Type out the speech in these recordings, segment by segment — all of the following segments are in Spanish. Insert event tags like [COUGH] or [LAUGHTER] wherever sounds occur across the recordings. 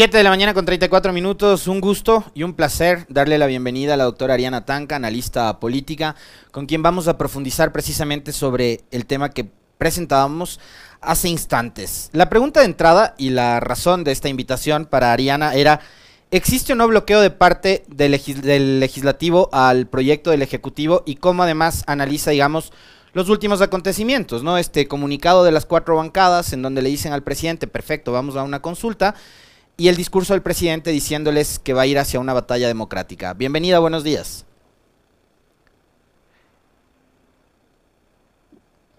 7 de la mañana con 34 minutos, un gusto y un placer darle la bienvenida a la doctora Ariana Tanca, analista política, con quien vamos a profundizar precisamente sobre el tema que presentábamos hace instantes. La pregunta de entrada y la razón de esta invitación para Ariana era, ¿existe o no bloqueo de parte del, legislativo al proyecto del Ejecutivo y cómo además analiza, digamos, los últimos acontecimientos, ¿no? Este comunicado de las cuatro bancadas en donde le dicen al presidente, perfecto, vamos a una consulta, y el discurso del presidente diciéndoles que va a ir hacia una batalla democrática. Bienvenida, buenos días.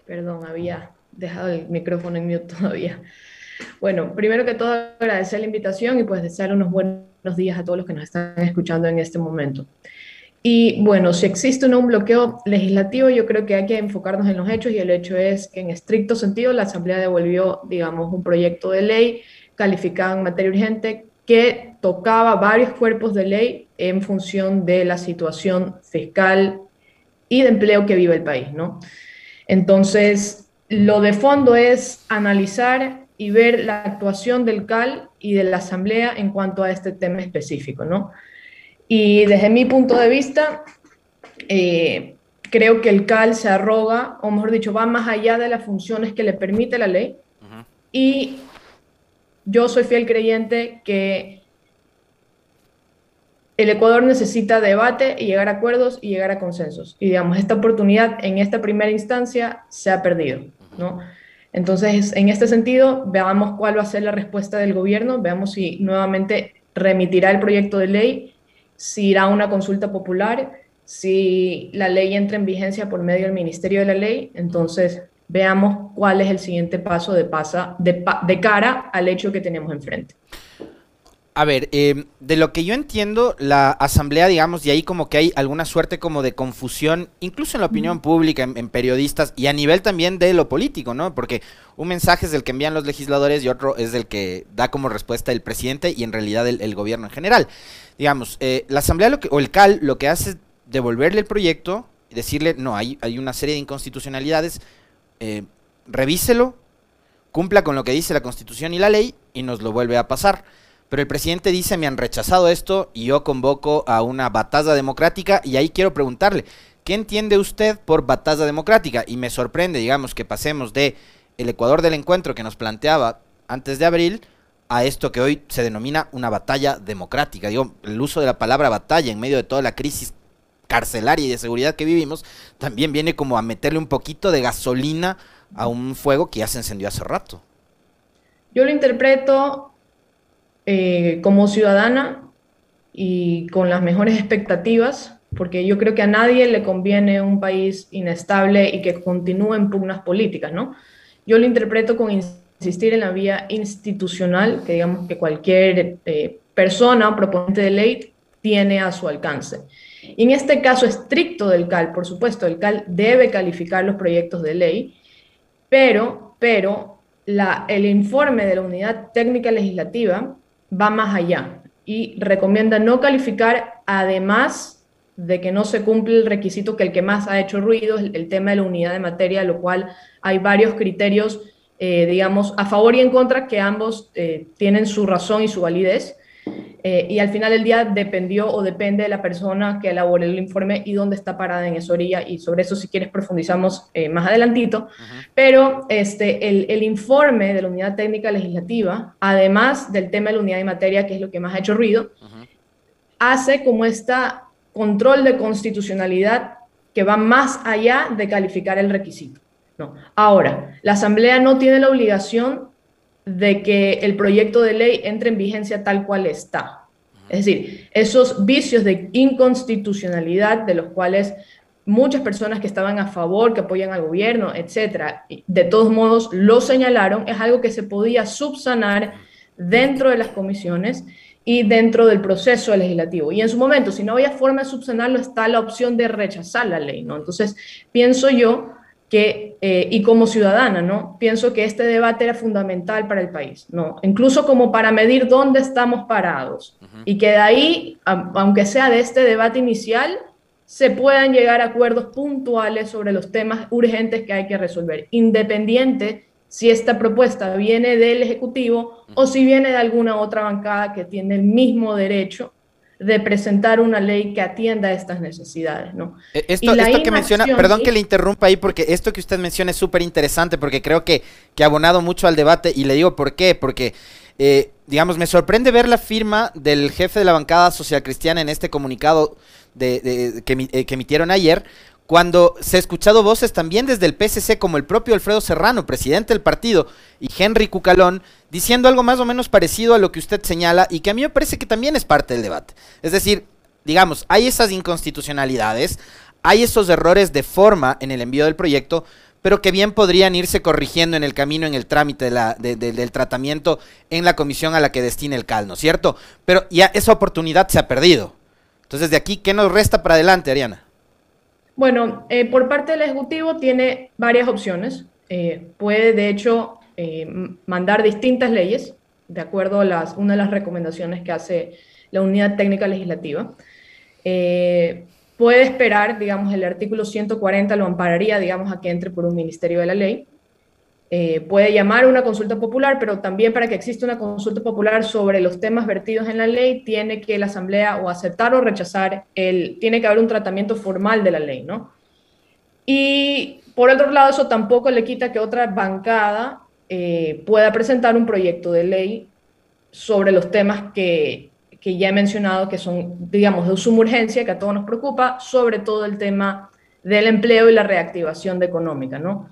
Perdón, había dejado el micrófono en mute todavía. Bueno, primero que todo agradecer la invitación y pues desear unos buenos días a todos los que nos están escuchando en este momento. Y bueno, si existe un bloqueo legislativo, yo creo que hay que enfocarnos en los hechos y el hecho es que en estricto sentido la Asamblea devolvió, digamos, un proyecto de ley calificado en materia urgente que tocaba varios cuerpos de ley en función de la situación fiscal y de empleo que vive el país, ¿no? Entonces, lo de fondo es analizar y ver la actuación del CAL y de la Asamblea en cuanto a este tema específico, ¿no? Y desde mi punto de vista, eh, creo que el CAL se arroga, o mejor dicho, va más allá de las funciones que le permite la ley. Y yo soy fiel creyente que el Ecuador necesita debate y llegar a acuerdos y llegar a consensos. Y digamos, esta oportunidad en esta primera instancia se ha perdido, ¿no? Entonces, en este sentido, veamos cuál va a ser la respuesta del gobierno, veamos si nuevamente remitirá el proyecto de ley si irá a una consulta popular, si la ley entra en vigencia por medio del Ministerio de la Ley, entonces veamos cuál es el siguiente paso de, pasa, de, de cara al hecho que tenemos enfrente. A ver, em, de lo que yo entiendo, la asamblea, digamos, y ahí como que hay alguna suerte como de confusión, incluso en la opinión pública, en, periodistas y a nivel también de lo político, ¿no? Porque un mensaje es el que envían los legisladores y otro es el que da como respuesta el presidente y en realidad el, gobierno en general. Digamos, eh, la asamblea lo que, o el CAL lo que hace es devolverle el proyecto y decirle, no, hay, hay una serie de inconstitucionalidades, eh, revíselo, cumpla con lo que dice la constitución y la ley y nos lo vuelve a pasar. Pero el presidente dice, me han rechazado esto y yo convoco a una batalla democrática y ahí quiero preguntarle, ¿qué entiende usted por batalla democrática? Y me sorprende, digamos, que pasemos de el Ecuador del encuentro que nos planteaba antes de abril a esto que hoy se denomina una batalla democrática. Digo, el uso de la palabra batalla en medio de toda la crisis carcelaria y de seguridad que vivimos, también viene como a meterle un poquito de gasolina a un fuego que ya se encendió hace rato. Yo lo interpreto eh, como ciudadana y con las mejores expectativas, porque yo creo que a nadie le conviene un país inestable y que continúe en pugnas políticas, ¿no? Yo lo interpreto con insistir en la vía institucional, que digamos que cualquier eh, persona o proponente de ley tiene a su alcance. Y en este caso estricto del CAL, por supuesto, el CAL debe calificar los proyectos de ley, pero, pero el informe de la Unidad Técnica Legislativa va más allá y recomienda no calificar además de que no se cumple el requisito que el que más ha hecho ruido es el, tema de la unidad de materia, lo cual hay varios criterios, eh, digamos, a favor y en contra que ambos eh, tienen su razón y su validez. Eh, y al final del día dependió o depende de la persona que elabore el informe y dónde está parada en esa orilla, y sobre eso si quieres profundizamos eh, más adelantito, pero este, el, el, informe de la unidad técnica legislativa, además del tema de la unidad de materia, que es lo que más ha hecho ruido, hace como este control de constitucionalidad que va más allá de calificar el requisito. No. Ahora, la Asamblea no tiene la obligación de que el proyecto de ley entre en vigencia tal cual está. Es decir, esos vicios de inconstitucionalidad de los cuales muchas personas que estaban a favor, que apoyan al gobierno, etcétera, de todos modos lo señalaron, es algo que se podía subsanar dentro de las comisiones y dentro del proceso legislativo. Y en su momento, si no había forma de subsanarlo, está la opción de rechazar la ley, ¿no? Entonces, pienso yo que, eh, y como ciudadana, ¿no? Pienso que este debate era fundamental para el país, ¿no? Incluso como para medir dónde estamos parados y que de ahí, aunque sea de este debate inicial, se puedan llegar a acuerdos puntuales sobre los temas urgentes que hay que resolver, independiente si esta propuesta viene del Ejecutivo o si viene de alguna otra bancada que tiene el mismo derecho de presentar una ley que atienda a estas necesidades, ¿no? E, esto, que menciona, perdón que le interrumpa ahí, porque esto que usted menciona es súper interesante, porque creo que, que ha abonado mucho al debate, y le digo por qué, porque, eh, digamos, me sorprende ver la firma del jefe de la bancada social cristiana en este comunicado de, que, eh, que emitieron ayer, cuando se ha escuchado voces también desde el PSC como el propio Alfredo Serrano, presidente del partido, y Henry Cucalón, diciendo algo más o menos parecido a lo que usted señala y que a mí me parece que también es parte del debate. Es decir, digamos, hay esas inconstitucionalidades, hay esos errores de forma en el envío del proyecto, pero que bien podrían irse corrigiendo en el camino, en el trámite del tratamiento en la comisión a la que destina el CAL, ¿no es cierto? Pero ya esa oportunidad se ha perdido. Entonces, de aquí, ¿qué nos resta para adelante, Ariana? Bueno, eh, por parte del Ejecutivo tiene varias opciones. Eh, puede, de hecho, eh, mandar distintas leyes, de acuerdo a las, una de las recomendaciones que hace la Unidad Técnica Legislativa. puede esperar, digamos, el artículo 140 lo ampararía, digamos, a que entre por un Ministerio de la Ley. Eh, puede llamar una consulta popular, pero también para que exista una consulta popular sobre los temas vertidos en la ley, tiene que la Asamblea o aceptar o rechazar, el, tiene que haber un tratamiento formal de la ley, ¿no? Y por otro lado, eso tampoco le quita que otra bancada eh, pueda presentar un proyecto de ley sobre los temas que, que ya he mencionado, que son, digamos, de suma urgencia, que a todos nos preocupa, sobre todo el tema del empleo y la reactivación económica, ¿no?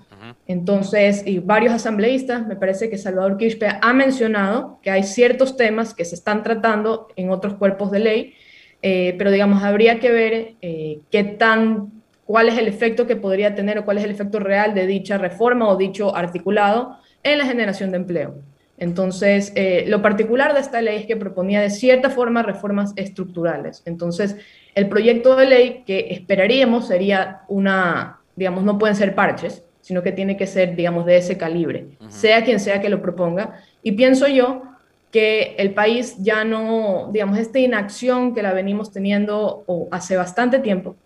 Entonces, y varios asambleístas, me parece que Salvador Quispe ha mencionado que hay ciertos temas que se están tratando en otros cuerpos de ley, eh, pero digamos, habría que ver eh, qué tan, cuál es el efecto que podría tener o cuál es el efecto real de dicha reforma o dicho articulado en la generación de empleo. Entonces, eh, lo particular de esta ley es que proponía de cierta forma reformas estructurales. Entonces, el proyecto de ley que esperaríamos sería una, digamos, no pueden ser parches, sino que tiene que ser, digamos, de ese calibre, sea quien sea que lo proponga. Y pienso yo que el país ya no, digamos, esta inacción que la venimos teniendo hace bastante tiempo,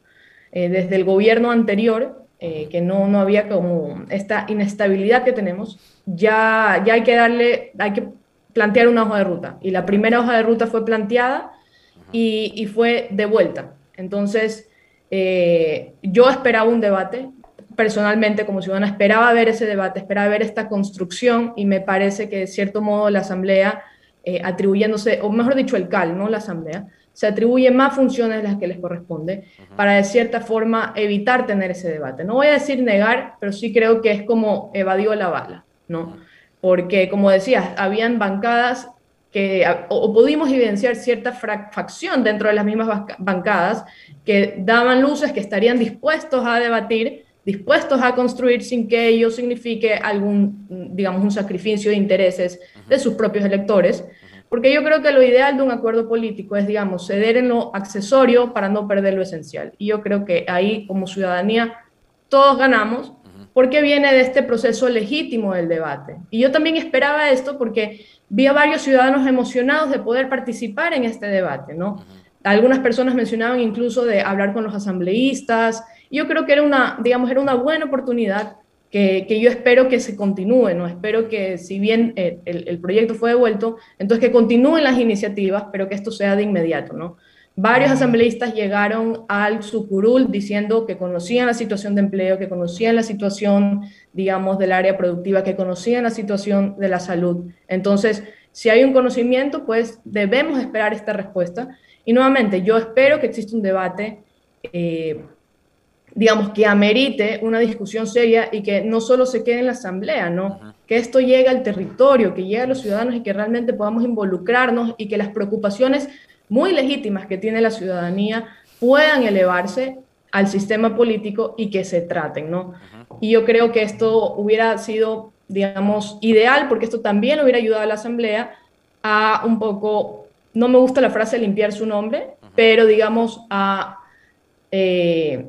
eh, desde el gobierno anterior, eh, que no, no había como esta inestabilidad que tenemos, ya, ya hay que darle, hay que plantear una hoja de ruta. Y la primera hoja de ruta fue planteada y, y fue devuelta. Entonces, eh, yo esperaba un debate, personalmente como ciudadana esperaba ver ese debate, esperaba ver esta construcción y me parece que de cierto modo la Asamblea, eh, atribuyéndose, o mejor dicho el CAL, no la Asamblea, se atribuye más funciones de las que les corresponde para de cierta forma evitar tener ese debate. No voy a decir negar, pero sí creo que es como evadió la bala, ¿no? Porque como decías, habían bancadas que, o, pudimos evidenciar cierta facción dentro de las mismas bancadas que daban luces que estarían dispuestos a debatir dispuestos a construir sin que ello signifique algún, digamos, un sacrificio de intereses de sus propios electores, porque yo creo que lo ideal de un acuerdo político es, digamos, ceder en lo accesorio para no perder lo esencial. Y yo creo que ahí, como ciudadanía, todos ganamos porque viene de este proceso legítimo del debate. Y yo también esperaba esto porque vi a varios ciudadanos emocionados de poder participar en este debate, ¿no? Algunas personas mencionaban incluso de hablar con los asambleístas, yo creo que era una, digamos, era una buena oportunidad que, que yo espero que se continúe, ¿no? Espero que si bien el, el, proyecto fue devuelto, entonces que continúen las iniciativas, pero que esto sea de inmediato, ¿no? Varios asambleístas llegaron al Sucurul diciendo que conocían la situación de empleo, que conocían la situación, digamos, del área productiva, que conocían la situación de la salud. Entonces, si hay un conocimiento, pues debemos esperar esta respuesta. Y nuevamente, yo espero que exista un debate eh, digamos, que amerite una discusión seria y que no solo se quede en la asamblea, ¿no? Que esto llegue al territorio, que llegue a los ciudadanos y que realmente podamos involucrarnos y que las preocupaciones muy legítimas que tiene la ciudadanía puedan elevarse al sistema político y que se traten, ¿no? Y yo creo que esto hubiera sido, digamos, ideal porque esto también hubiera ayudado a la asamblea a un poco, no me gusta la frase limpiar su nombre, pero digamos a... Eh,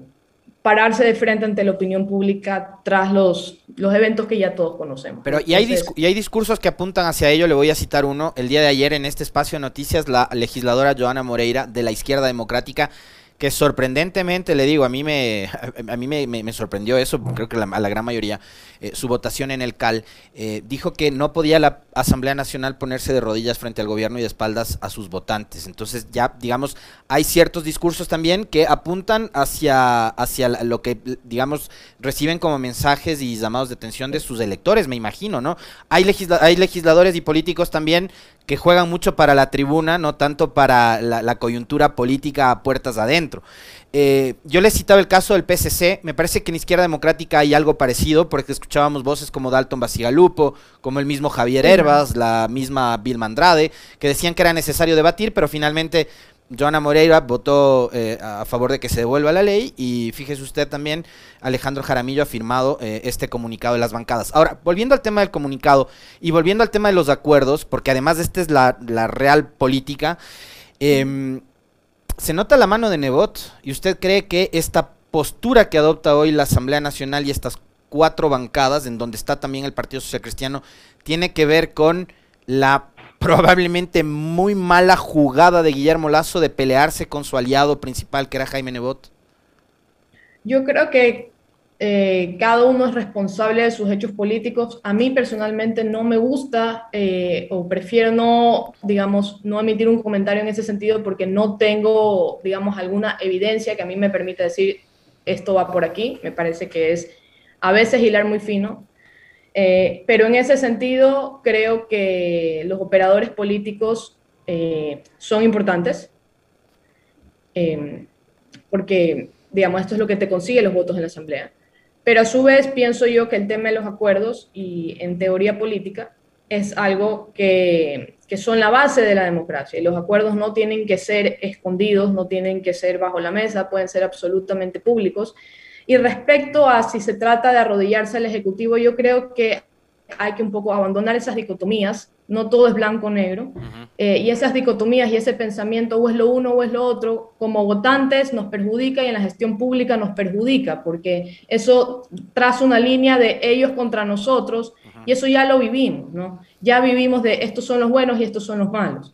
pararse de frente ante la opinión pública tras los, los eventos que ya todos conocemos. Pero y hay, y hay discursos que apuntan hacia ello, le voy a citar uno. El día de ayer en este espacio de noticias, la legisladora Joana Moreira de la izquierda democrática que sorprendentemente, le digo, a mí me, [LAUGHS] a mí me, sorprendió eso, creo que a la gran mayoría, eh, su votación en el CAL, eh, dijo que no podía la Asamblea Nacional ponerse de rodillas frente al gobierno y de espaldas a sus votantes. Entonces ya, digamos, hay ciertos discursos también que apuntan hacia, hacia lo que, digamos, reciben como mensajes y llamados de atención de sus electores, me imagino, ¿no? Hay, hay legisladores y políticos también que juegan mucho para la tribuna, no tanto para la, coyuntura política a puertas adentro. Eh, yo les citaba el caso del PSC, me parece que en Izquierda Democrática hay algo parecido, porque escuchábamos voces como Dalton Basigalupo, como el mismo Javier Herbas, la misma Vilma Andrade, que decían que era necesario debatir, pero finalmente Joana Moreira votó eh, a favor de que se devuelva la ley y fíjese usted también, Alejandro Jaramillo ha firmado eh, este comunicado de las bancadas. Ahora, volviendo al tema del comunicado y volviendo al tema de los acuerdos, porque además esta es la, real política, em, se nota la mano de Nebot y usted cree que esta postura que adopta hoy la Asamblea Nacional y estas cuatro bancadas, en donde está también el Partido Social Cristiano, tiene que ver con la probablemente muy mala jugada de Guillermo Lazo de pelearse con su aliado principal, que era Jaime Nebot? Yo creo que eh, cada uno es responsable de sus hechos políticos. A mí personalmente no me gusta eh, o prefiero no, digamos, no emitir un comentario en ese sentido porque no tengo, digamos, alguna evidencia que a mí me permita decir esto va por aquí. Me parece que es a veces hilar muy fino. Eh, pero en ese sentido, creo que los operadores políticos eh, son importantes, em, porque, digamos, esto es lo que te consigue los votos en la Asamblea. Pero a su vez, pienso yo que el tema de los acuerdos y en teoría política es algo que, que son la base de la democracia. Y los acuerdos no tienen que ser escondidos, no tienen que ser bajo la mesa, pueden ser absolutamente públicos. Y respecto a si se trata de arrodillarse al Ejecutivo, yo creo que hay que un poco abandonar esas dicotomías, no todo es blanco o negro, eh, y esas dicotomías y ese pensamiento o es lo uno o es lo otro, como votantes nos perjudica y en la gestión pública nos perjudica, porque eso traza una línea de ellos contra nosotros, y eso ya lo vivimos, ¿no? Ya vivimos de estos son los buenos y estos son los malos.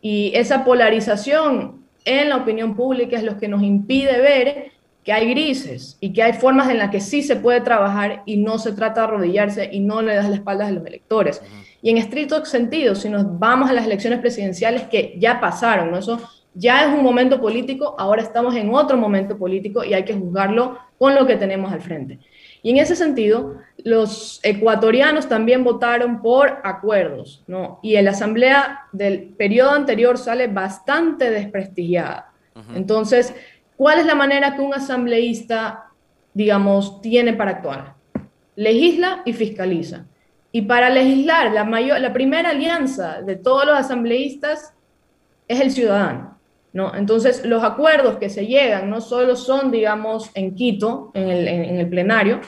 Y esa polarización en la opinión pública es lo que nos impide ver que hay grises y que hay formas en las que sí se puede trabajar y no se trata de arrodillarse y no le das la espalda a los electores. Y en estricto sentido, si nos vamos a las elecciones presidenciales que ya pasaron, ¿no? eso ya es un momento político, ahora estamos en otro momento político y hay que juzgarlo con lo que tenemos al frente. Y en ese sentido, los ecuatorianos también votaron por acuerdos, ¿no? Y en la asamblea del periodo anterior sale bastante desprestigiada. Entonces, ¿Cuál es la manera que un asambleísta, digamos, tiene para actuar? Legisla y fiscaliza. Y para legislar, la, mayor, la primera alianza de todos los asambleístas es el ciudadano. ¿no? Entonces, los acuerdos que se llegan no solo son, digamos, en Quito, en el, en, el plenario,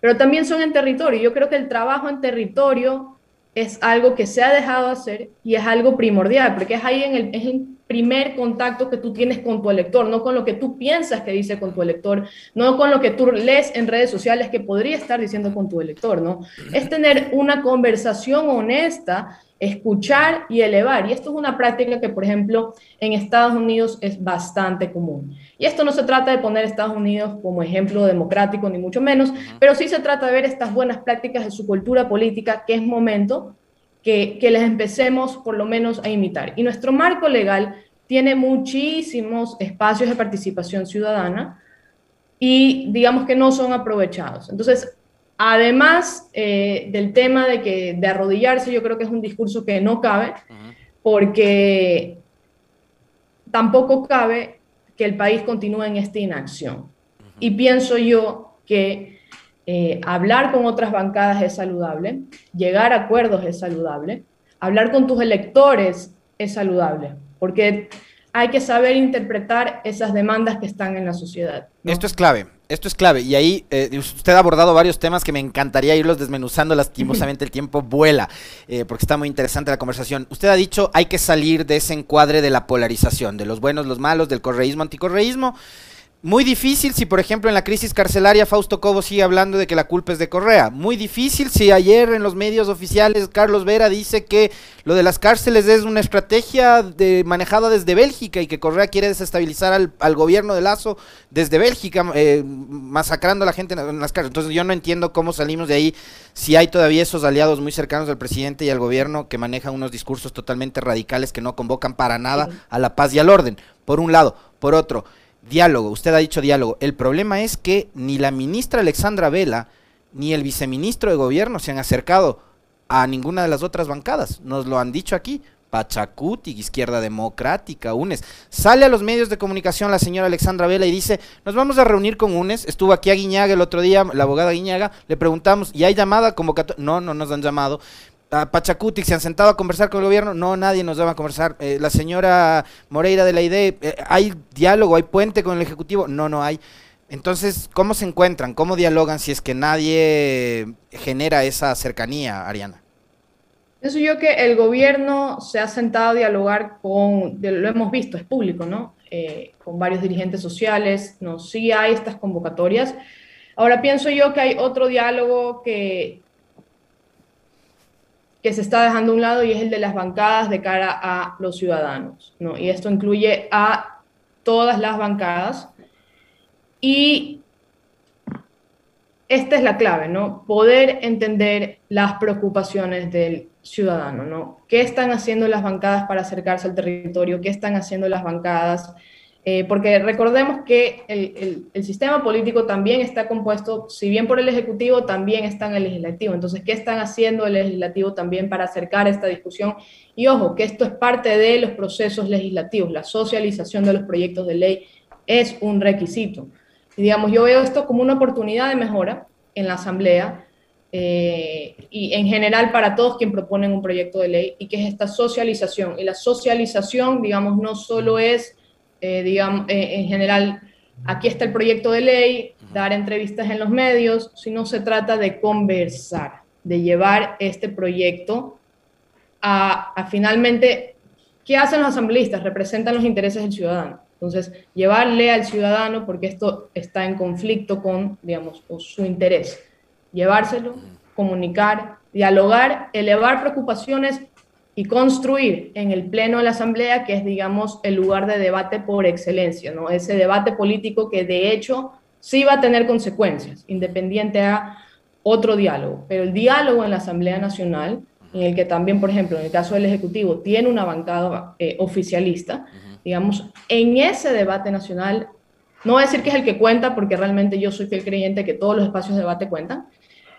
pero también son en territorio. Yo creo que el trabajo en territorio es algo que se ha dejado hacer y es algo primordial, porque es ahí en el, es primer contacto que tú tienes con tu elector, no con lo que tú piensas que dice con tu elector, no con lo que tú lees en redes sociales que podría estar diciendo con tu elector, ¿no? Es tener una conversación honesta, escuchar y elevar. Y esto es una práctica que, por ejemplo, en Estados Unidos es bastante común. Y esto no se trata de poner a Estados Unidos como ejemplo democrático, ni mucho menos, pero sí se trata de ver estas buenas prácticas de su cultura política, que es momento que, les empecemos por lo menos a imitar. Y nuestro marco legal tiene muchísimos espacios de participación ciudadana y digamos que no son aprovechados. Entonces, además eh, del tema de que de arrodillarse, yo creo que es un discurso que no cabe, porque tampoco cabe que el país continúe en esta inacción. Y pienso yo que eh, hablar con otras bancadas es saludable, llegar a acuerdos es saludable, hablar con tus electores es saludable, porque hay que saber interpretar esas demandas que están en la sociedad. Esto es clave, esto es clave. Y ahí eh, usted ha abordado varios temas que me encantaría irlos desmenuzando. Lastimosamente el tiempo vuela, eh, porque está muy interesante la conversación. Usted ha dicho hay que salir de ese encuadre de la polarización, de los buenos, los malos, del correísmo, anticorreísmo Muy difícil si, por ejemplo, en la crisis carcelaria Fausto Cobo sigue hablando de que la culpa es de Correa. Muy difícil si ayer en los medios oficiales Carlos Vera dice que lo de las cárceles es una estrategia de, manejada desde Bélgica y que Correa quiere desestabilizar al, gobierno de Lazo desde Bélgica, eh, masacrando a la gente en, las cárceles. Entonces yo no entiendo cómo salimos de ahí si hay todavía esos aliados muy cercanos al presidente y al gobierno que manejan unos discursos totalmente radicales que no convocan para nada a la paz y al orden, por un lado. Por otro, diálogo, usted ha dicho diálogo. El problema es que ni la ministra Alexandra Vela ni el viceministro de gobierno se han acercado a ninguna de las otras bancadas. Nos lo han dicho aquí. Pachacuti, Izquierda Democrática, UNES. Sale a los medios de comunicación la señora Alexandra Vela y dice, nos vamos a reunir con UNES. Estuvo aquí a Guiñaga el otro día, la abogada Guiñaga, le preguntamos, ¿y hay llamada convocatoria? No, no nos han llamado a Pachacuti se han sentado a conversar con el gobierno, no, nadie nos va a conversar. Eh, la señora Moreira de la IDE, eh, ¿hay diálogo, hay puente con el Ejecutivo? No, no hay. Entonces, ¿cómo se encuentran? ¿Cómo dialogan si es que nadie genera esa cercanía, Ariana? Pienso yo que el gobierno se ha sentado a dialogar con, lo hemos visto, es público, ¿no? Eh, con varios dirigentes sociales, no, sí hay estas convocatorias. Ahora pienso yo que hay otro diálogo que que se está dejando a un lado y es el de las bancadas de cara a los ciudadanos. ¿no? Y esto incluye a todas las bancadas. Y esta es la clave, ¿no? Poder entender las preocupaciones del ciudadano, ¿no? ¿Qué están haciendo las bancadas para acercarse al territorio? ¿Qué están haciendo las bancadas? Eh, porque recordemos que el, sistema político también está compuesto, si bien por el Ejecutivo, también está en el Legislativo. Entonces, ¿qué están haciendo el Legislativo también para acercar esta discusión? Y ojo, que esto es parte de los procesos legislativos, la socialización de los proyectos de ley es un requisito. Y digamos, yo veo esto como una oportunidad de mejora en la Asamblea eh, y en general para todos quienes proponen un proyecto de ley y que es esta socialización. Y la socialización, digamos, no solo es eh, digamos, eh, en general, aquí está el proyecto de ley, dar entrevistas en los medios, sino se trata de conversar, de llevar este proyecto a, a finalmente, ¿qué hacen los asambleístas? Representan los intereses del ciudadano. Entonces, llevarle al ciudadano, porque esto está en conflicto con, digamos, su interés, llevárselo, comunicar, dialogar, elevar preocupaciones y construir en el Pleno de la Asamblea, que es, digamos, el lugar de debate por excelencia, ¿no? Ese debate político que de hecho sí va a tener consecuencias, independiente a otro diálogo. Pero el diálogo en la Asamblea Nacional, en el que también, por ejemplo, en el caso del Ejecutivo, tiene una bancada eh, oficialista, digamos, en ese debate nacional, no voy a decir que es el que cuenta, porque realmente yo soy fiel creyente que todos los espacios de debate cuentan,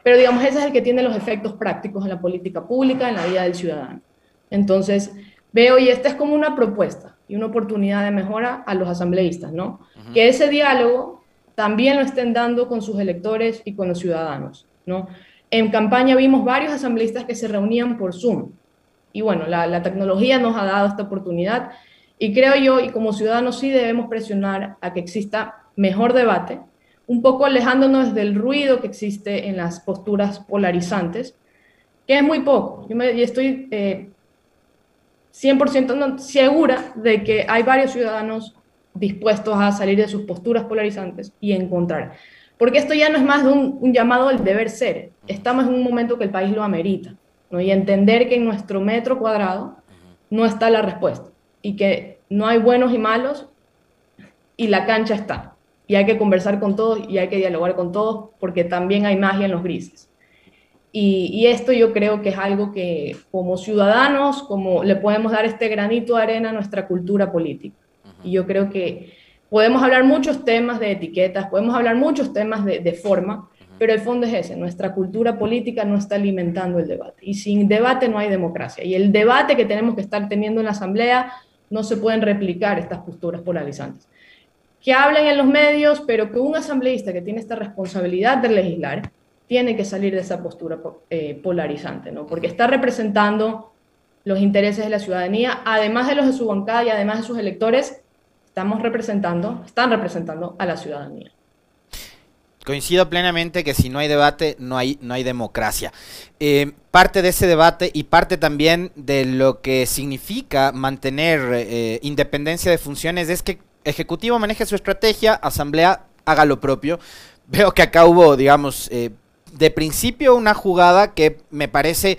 pero digamos, ese es el que tiene los efectos prácticos en la política pública, en la vida del ciudadano. Entonces, veo, y esta es como una propuesta y una oportunidad de mejora a los asambleístas, ¿no? Que ese diálogo también lo estén dando con sus electores y con los ciudadanos, ¿no? En campaña vimos varios asambleístas que se reunían por Zoom. Y bueno, la, la tecnología nos ha dado esta oportunidad y creo yo, y como ciudadanos sí debemos presionar a que exista mejor debate, un poco alejándonos del ruido que existe en las posturas polarizantes, que es muy poco. Yo me, estoy eh, 100% segura de que hay varios ciudadanos dispuestos a salir de sus posturas polarizantes y encontrar. Porque esto ya no es más de un, llamado al deber ser. Estamos en un momento que el país lo amerita. ¿no? Y entender que en nuestro metro cuadrado no está la respuesta. Y que no hay buenos y malos y la cancha está. Y hay que conversar con todos y hay que dialogar con todos porque también hay magia en los grises. Y, esto yo creo que es algo que como ciudadanos, como le podemos dar este granito de arena a nuestra cultura política. Y yo creo que podemos hablar muchos temas de etiquetas, podemos hablar muchos temas de, de forma, pero el fondo es ese, nuestra cultura política no está alimentando el debate. Y sin debate no hay democracia. Y el debate que tenemos que estar teniendo en la Asamblea no se pueden replicar estas posturas polarizantes. Que hablen en los medios, pero que un asambleísta que tiene esta responsabilidad de legislar, tiene que salir de esa postura eh, polarizante, ¿no? Porque está representando los intereses de la ciudadanía, además de los de su bancada y además de sus electores, estamos representando, están representando a la ciudadanía. Coincido plenamente que si no hay debate, no hay, no hay democracia. Eh, parte de ese debate y parte también de lo que significa mantener eh, independencia de funciones es que Ejecutivo maneje su estrategia, Asamblea haga lo propio. Veo que acá hubo, digamos, de principio una jugada que me parece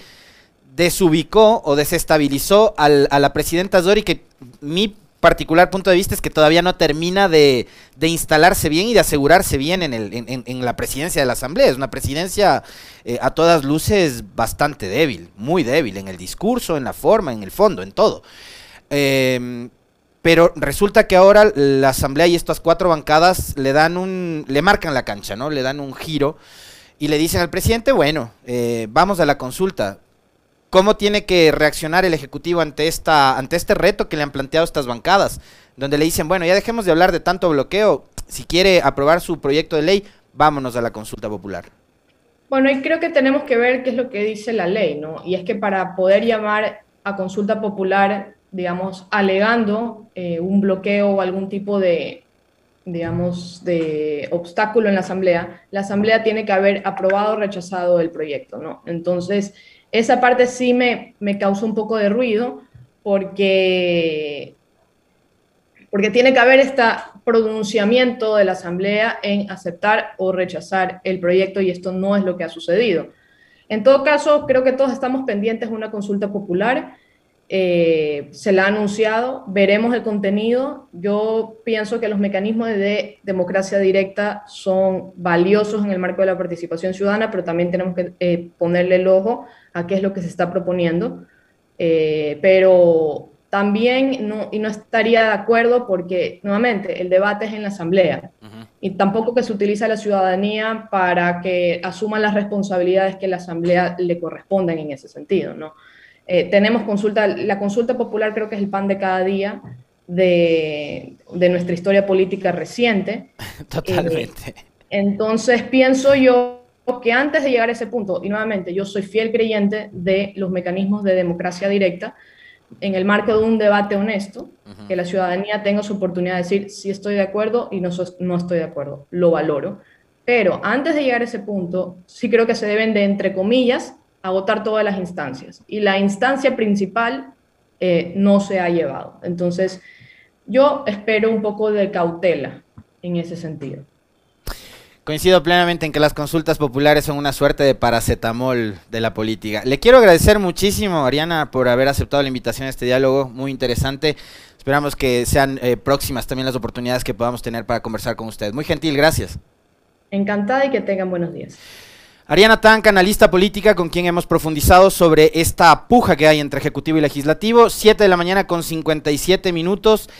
desubicó o desestabilizó al, a la presidenta Zori, que mi particular punto de vista es que todavía no termina de, instalarse bien y de asegurarse bien en, el, en, la presidencia de la Asamblea. Es una presidencia eh, a todas luces bastante débil, muy débil en el discurso, en la forma, en el fondo, en todo. Em, pero resulta que ahora la Asamblea y estas cuatro bancadas le dan un, le marcan la cancha, ¿no? Le dan un giro y le dicen al presidente, bueno, eh, vamos a la consulta cómo tiene que reaccionar el Ejecutivo ante, esta, ante este reto que le han planteado estas bancadas, donde le dicen, bueno, ya dejemos de hablar de tanto bloqueo, si quiere aprobar su proyecto de ley, vámonos a la consulta popular. Bueno, y creo que tenemos que ver qué es lo que dice la ley, ¿no? Y es que para poder llamar a consulta popular, digamos, alegando eh, un bloqueo o algún tipo de, digamos, de obstáculo en la Asamblea, la Asamblea tiene que haber aprobado o rechazado el proyecto, ¿no? Entonces, esa parte sí me, me causó un poco de ruido porque, porque tiene que haber este pronunciamiento de la Asamblea en aceptar o rechazar el proyecto y esto no es lo que ha sucedido. En todo caso, creo que todos estamos pendientes de una consulta popular. Eh, se la ha anunciado, veremos el contenido. Yo pienso que los mecanismos de democracia directa son valiosos en el marco de la participación ciudadana, pero también tenemos que eh, ponerle el ojo a qué es lo que se está proponiendo. Eh, pero también no, y no estaría de acuerdo porque, nuevamente, el debate es en la Asamblea y tampoco que se utiliza la ciudadanía para que asuman las responsabilidades que la Asamblea le corresponden en ese sentido, ¿no? Eh, tenemos consulta, la consulta popular creo que es el pan de cada día de, de nuestra historia política reciente. [LAUGHS] Totalmente. Eh, entonces pienso yo que antes de llegar a ese punto, y nuevamente yo soy fiel creyente de los mecanismos de democracia directa, en el marco de un debate honesto, que la ciudadanía tenga su oportunidad de decir si estoy de acuerdo y no, no estoy de acuerdo, lo valoro. Pero antes de llegar a ese punto, sí creo que se deben de, entre comillas, agotar todas las instancias. Y la instancia principal eh, no se ha llevado. Entonces, yo espero un poco de cautela en ese sentido. Coincido plenamente en que las consultas populares son una suerte de paracetamol de la política. Le quiero agradecer muchísimo, Ariana, por haber aceptado la invitación a este diálogo, muy interesante. Esperamos que sean eh, próximas también las oportunidades que podamos tener para conversar con usted. Muy gentil, gracias. Encantada y que tengan buenos días. Ariana Tan, analista política con quien hemos profundizado sobre esta puja que hay entre Ejecutivo y Legislativo. 7 de la mañana con 57 minutos.